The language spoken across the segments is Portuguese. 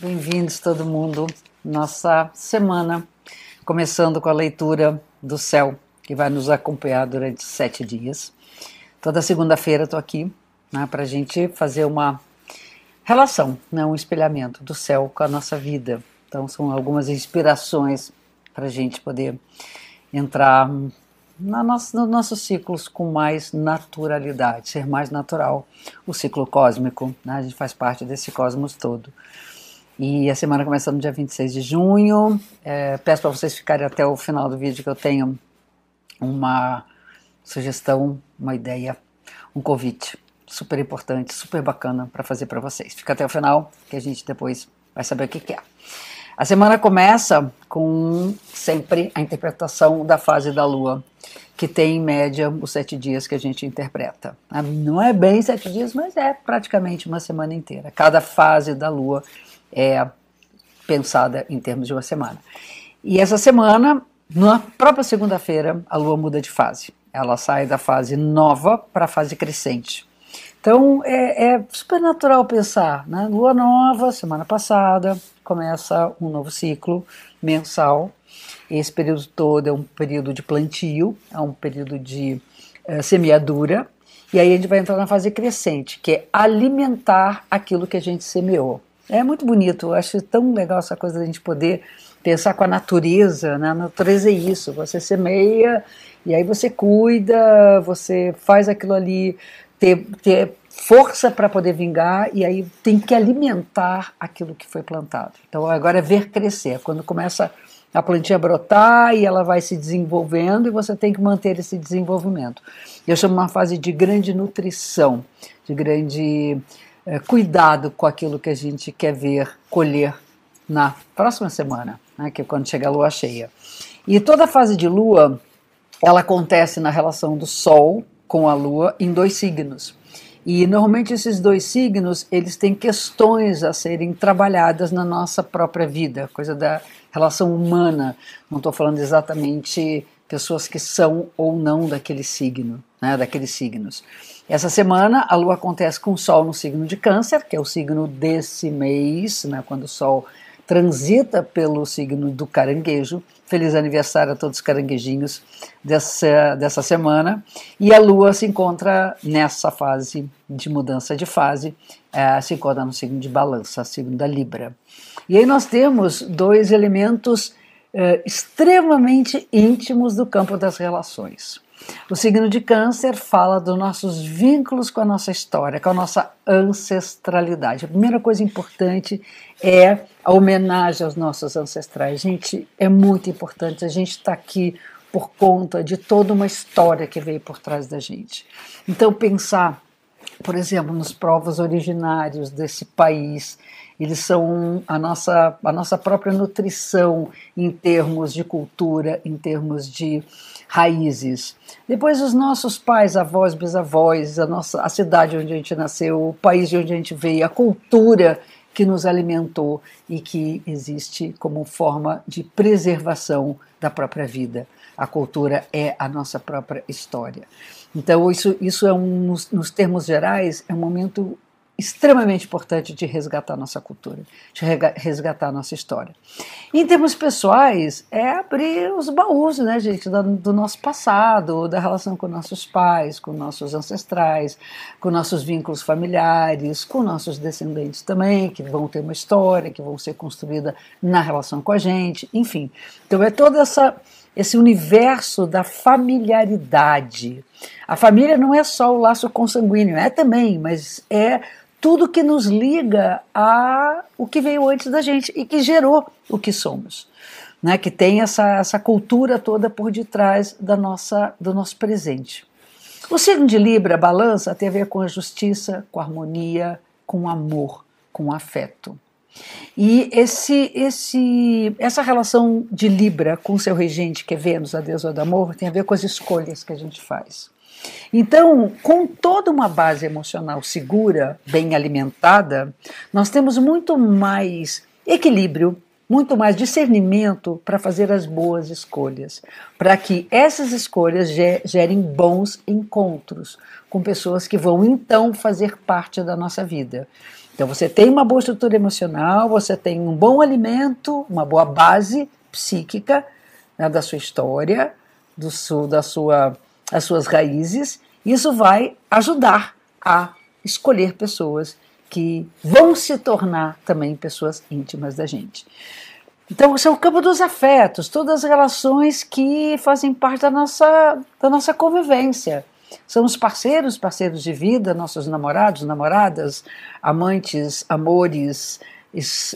Bem-vindos todo mundo. Nossa semana, começando com a leitura do céu, que vai nos acompanhar durante sete dias. Toda segunda-feira estou aqui né, para a gente fazer uma relação, né, um espelhamento do céu com a nossa vida. Então, são algumas inspirações para a gente poder entrar na nossa, nos nossos ciclos com mais naturalidade, ser mais natural. O ciclo cósmico, né? a gente faz parte desse cosmos todo. E a semana começa no dia 26 de junho. É, peço para vocês ficarem até o final do vídeo que eu tenho uma sugestão, uma ideia, um convite super importante, super bacana para fazer para vocês. Fica até o final que a gente depois vai saber o que, que é. A semana começa com sempre a interpretação da fase da lua, que tem em média os sete dias que a gente interpreta. Ah, não é bem sete dias, mas é praticamente uma semana inteira. Cada fase da lua é pensada em termos de uma semana. E essa semana, na própria segunda-feira, a lua muda de fase. Ela sai da fase nova para a fase crescente. Então é, é super natural pensar, né? Lua nova, semana passada, começa um novo ciclo mensal. Esse período todo é um período de plantio, é um período de é, semeadura, e aí a gente vai entrar na fase crescente, que é alimentar aquilo que a gente semeou. É muito bonito, eu acho tão legal essa coisa da gente poder pensar com a natureza, né? A natureza é isso, você semeia e aí você cuida, você faz aquilo ali ter, ter força para poder vingar e aí tem que alimentar aquilo que foi plantado. Então agora é ver crescer, quando começa a plantinha brotar e ela vai se desenvolvendo e você tem que manter esse desenvolvimento. Eu chamo uma fase de grande nutrição, de grande é, cuidado com aquilo que a gente quer ver colher na próxima semana, né, que é quando chega a lua cheia. E toda a fase de lua, ela acontece na relação do Sol com a Lua em dois signos. E normalmente esses dois signos, eles têm questões a serem trabalhadas na nossa própria vida, coisa da relação humana. Não estou falando exatamente pessoas que são ou não daquele signo, né, daqueles signos. Essa semana a Lua acontece com o Sol no signo de Câncer, que é o signo desse mês, né, quando o Sol transita pelo signo do caranguejo. Feliz aniversário a todos os caranguejinhos dessa, dessa semana. E a Lua se encontra nessa fase de mudança de fase, é, se encontra no signo de balança, signo da Libra. E aí nós temos dois elementos é, extremamente íntimos do campo das relações. O signo de Câncer fala dos nossos vínculos com a nossa história, com a nossa ancestralidade. A primeira coisa importante é a homenagem aos nossos ancestrais. Gente, é muito importante. A gente está aqui por conta de toda uma história que veio por trás da gente. Então, pensar, por exemplo, nos povos originários desse país, eles são a nossa, a nossa própria nutrição em termos de cultura, em termos de raízes. Depois os nossos pais, avós, bisavós, a nossa a cidade onde a gente nasceu, o país de onde a gente veio, a cultura que nos alimentou e que existe como forma de preservação da própria vida. A cultura é a nossa própria história. Então, isso, isso é um, nos, nos termos gerais, é um momento extremamente importante de resgatar nossa cultura, de resgatar nossa história. Em termos pessoais, é abrir os baús, né, gente, do, nosso passado, da relação com nossos pais, com nossos ancestrais, com nossos vínculos familiares, com nossos descendentes também, que vão ter uma história, que vão ser construída na relação com a gente, enfim. Então é toda essa esse universo da familiaridade. A família não é só o laço consanguíneo, é também, mas é tudo que nos liga a o que veio antes da gente e que gerou o que somos. Né, que tem essa, essa cultura toda por detrás da nossa, do nosso presente. O signo de Libra, balança, tem a ver com a justiça, com a harmonia, com o amor, com o afeto. E esse, esse, essa relação de Libra com seu regente, que é Vênus, a deusa do amor, tem a ver com as escolhas que a gente faz. Então, com toda uma base emocional segura, bem alimentada, nós temos muito mais equilíbrio, muito mais discernimento para fazer as boas escolhas, para que essas escolhas gerem bons encontros com pessoas que vão então fazer parte da nossa vida. Então você tem uma boa estrutura emocional, você tem um bom alimento, uma boa base psíquica né, da sua história, do su, da sua, as suas raízes. Isso vai ajudar a escolher pessoas que vão se tornar também pessoas íntimas da gente. Então, esse é o campo dos afetos, todas as relações que fazem parte da nossa, da nossa convivência. São os parceiros, parceiros de vida, nossos namorados, namoradas, amantes, amores,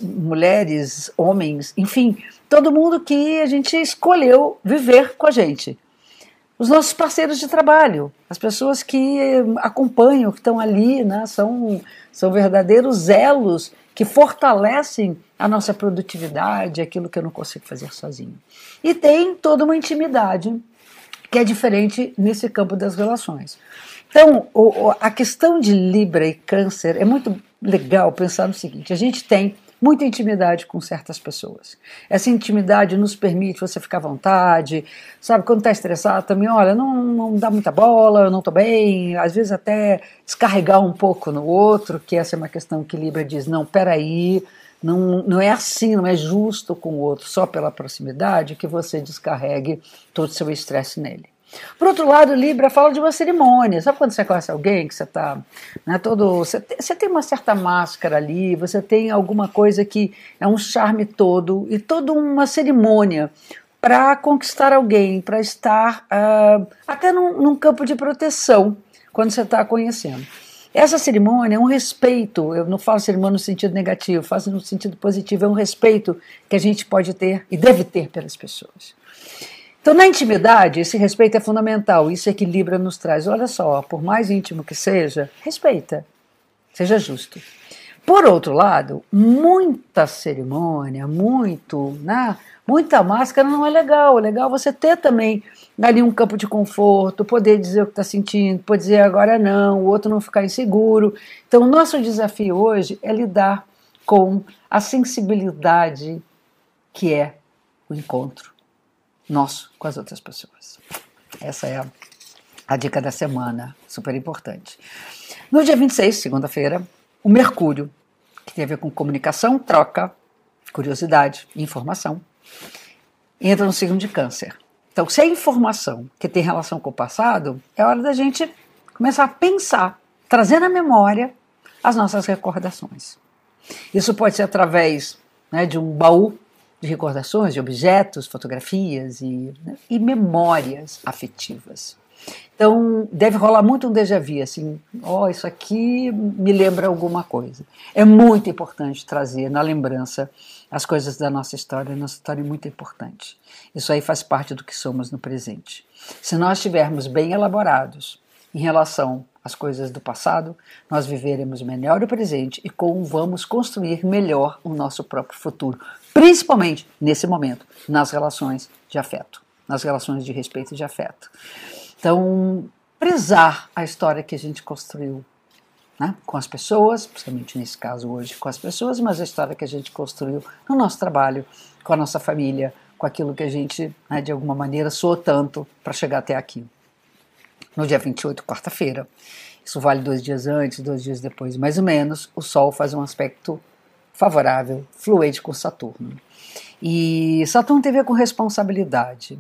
mulheres, homens, enfim, todo mundo que a gente escolheu viver com a gente. Os nossos parceiros de trabalho, as pessoas que acompanham, que estão ali, né, são, são verdadeiros elos que fortalecem a nossa produtividade, aquilo que eu não consigo fazer sozinho. E tem toda uma intimidade que é diferente nesse campo das relações. Então, o, a questão de Libra e Câncer é muito legal pensar no seguinte: a gente tem muita intimidade com certas pessoas. Essa intimidade nos permite você ficar à vontade, sabe? Quando está estressado também, olha, não, não dá muita bola, eu não estou bem, às vezes até descarregar um pouco no outro, que essa é uma questão que Libra diz: não, peraí. Não, não é assim, não é justo com o outro, só pela proximidade, que você descarregue todo o seu estresse nele. Por outro lado, Libra fala de uma cerimônia. Sabe quando você conhece alguém que você está né, todo. Você tem, você tem uma certa máscara ali, você tem alguma coisa que é um charme todo e toda uma cerimônia para conquistar alguém, para estar uh, até num, num campo de proteção quando você está conhecendo. Essa cerimônia é um respeito, eu não falo cerimônia no sentido negativo, faço no sentido positivo, é um respeito que a gente pode ter e deve ter pelas pessoas. Então, na intimidade, esse respeito é fundamental, isso equilibra nos traz. Olha só, por mais íntimo que seja, respeita, seja justo. Por outro lado, muita cerimônia, muito, né, muita máscara não é legal. É legal você ter também ali um campo de conforto, poder dizer o que está sentindo, poder dizer agora não, o outro não ficar inseguro. Então, o nosso desafio hoje é lidar com a sensibilidade que é o encontro nosso com as outras pessoas. Essa é a, a dica da semana, super importante. No dia 26, segunda-feira, o Mercúrio, que tem a ver com comunicação, troca, curiosidade, informação, entra no signo de Câncer. Então, se é informação que tem relação com o passado, é hora da gente começar a pensar, trazer na memória as nossas recordações. Isso pode ser através né, de um baú de recordações, de objetos, fotografias e, né, e memórias afetivas. Então, deve rolar muito um déjà vu, assim, ó, oh, isso aqui me lembra alguma coisa. É muito importante trazer na lembrança as coisas da nossa história, nossa história é muito importante. Isso aí faz parte do que somos no presente. Se nós estivermos bem elaborados em relação às coisas do passado, nós viveremos melhor o presente e como vamos construir melhor o nosso próprio futuro, principalmente nesse momento, nas relações de afeto, nas relações de respeito e de afeto. Então, prezar a história que a gente construiu né, com as pessoas, principalmente nesse caso hoje com as pessoas, mas a história que a gente construiu no nosso trabalho, com a nossa família, com aquilo que a gente, né, de alguma maneira, soou tanto para chegar até aqui. No dia 28, quarta-feira, isso vale dois dias antes, dois dias depois, mais ou menos, o Sol faz um aspecto favorável, fluente com Saturno. E Saturno tem a ver com responsabilidade.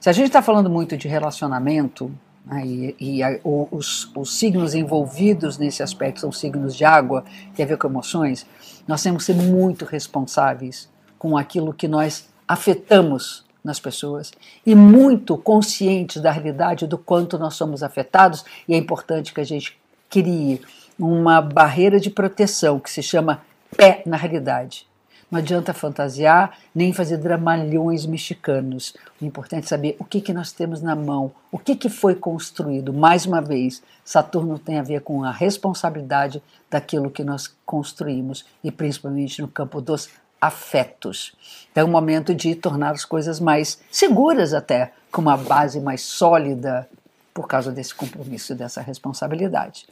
Se a gente está falando muito de relacionamento, né, e, e a, os, os, signos envolvidos nesse aspecto são signos de água, tem a ver com emoções, nós temos que ser muito responsáveis com aquilo que nós afetamos nas pessoas e muito conscientes da realidade do quanto nós somos afetados, e é importante que a gente crie uma barreira de proteção que se chama pé na realidade. Não adianta fantasiar nem fazer dramalhões mexicanos. O importante é saber o que, que nós temos na mão, o que, que foi construído. Mais uma vez, Saturno tem a ver com a responsabilidade daquilo que nós construímos e principalmente no campo dos afetos. Então é um momento de tornar as coisas mais seguras até, com uma base mais sólida por causa desse compromisso, dessa responsabilidade.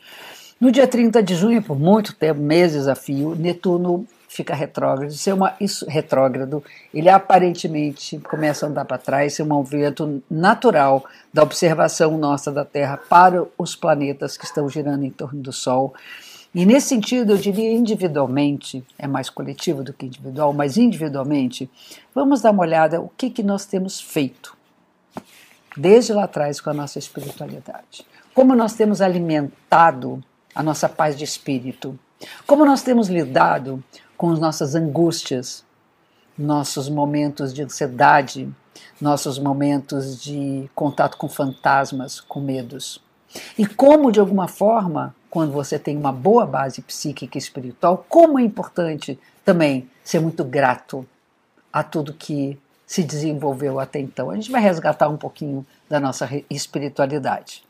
No dia 30 de junho, por muito tempo, meses a fio, Netuno fica retrógrado. Isso é uma, isso, retrógrado. Ele aparentemente começa a andar para trás, é um movimento natural da observação nossa da Terra para os planetas que estão girando em torno do Sol. E nesse sentido, eu diria individualmente, é mais coletivo do que individual, mas individualmente, vamos dar uma olhada o que, que nós temos feito desde lá atrás com a nossa espiritualidade. Como nós temos alimentado a nossa paz de espírito. Como nós temos lidado com as nossas angústias, nossos momentos de ansiedade, nossos momentos de contato com fantasmas, com medos. E como, de alguma forma, quando você tem uma boa base psíquica e espiritual, como é importante também ser muito grato a tudo que se desenvolveu até então. A gente vai resgatar um pouquinho da nossa espiritualidade.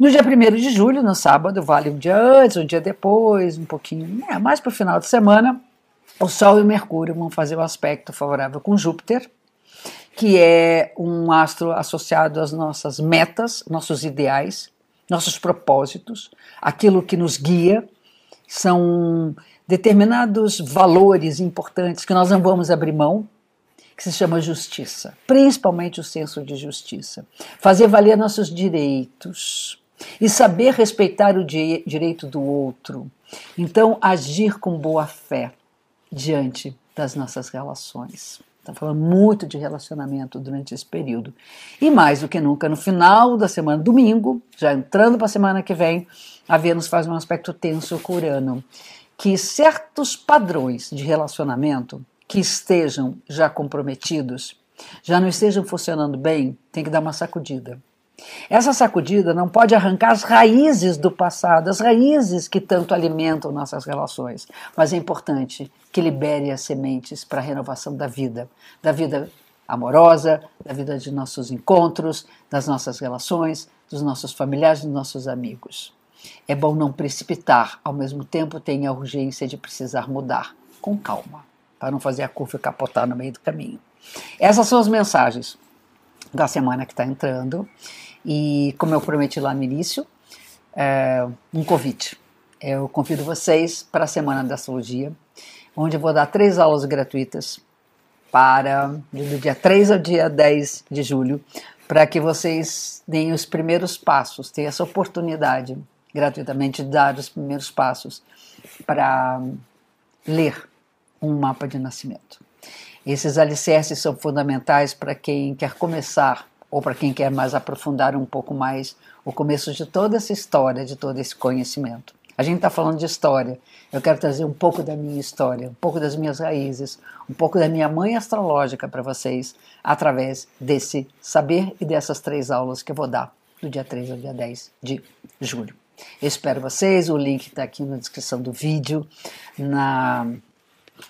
No dia 1 de julho, no sábado, vale um dia antes, um dia depois, um pouquinho, é, mais para o final de semana, o Sol e o Mercúrio vão fazer o um aspecto favorável com Júpiter, que é um astro associado às nossas metas, nossos ideais, nossos propósitos, aquilo que nos guia, são determinados valores importantes que nós não vamos abrir mão, que se chama justiça, principalmente o senso de justiça. Fazer valer nossos direitos e saber respeitar o di direito do outro. Então, agir com boa fé diante das nossas relações. Está falando muito de relacionamento durante esse período. E mais do que nunca, no final da semana, domingo, já entrando para a semana que vem, a Vênus faz um aspecto tenso com Urano. Que certos padrões de relacionamento que estejam já comprometidos, já não estejam funcionando bem, tem que dar uma sacudida. Essa sacudida não pode arrancar as raízes do passado, as raízes que tanto alimentam nossas relações, mas é importante que libere as sementes para a renovação da vida, da vida amorosa, da vida de nossos encontros, das nossas relações, dos nossos familiares, dos nossos amigos. É bom não precipitar, ao mesmo tempo tem a urgência de precisar mudar, com calma, para não fazer a curva capotar no meio do caminho. Essas são as mensagens da semana que está entrando. E como eu prometi lá no início, é, um convite. Eu convido vocês para a Semana da Astrologia, onde eu vou dar três aulas gratuitas para do dia 3 ao dia 10 de julho, para que vocês deem os primeiros passos, tenham essa oportunidade gratuitamente de dar os primeiros passos para ler um mapa de nascimento. Esses alicerces são fundamentais para quem quer começar ou para quem quer mais aprofundar um pouco mais o começo de toda essa história, de todo esse conhecimento. A gente está falando de história. Eu quero trazer um pouco da minha história, um pouco das minhas raízes, um pouco da minha mãe astrológica para vocês, através desse saber e dessas três aulas que eu vou dar do dia 3 ao dia 10 de julho. Eu espero vocês, o link está aqui na descrição do vídeo, na,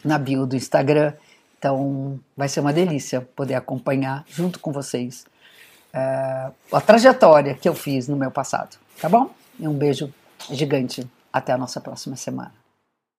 na bio do Instagram. Então vai ser uma delícia poder acompanhar junto com vocês uh, a trajetória que eu fiz no meu passado, tá bom? E um beijo gigante. Até a nossa próxima semana.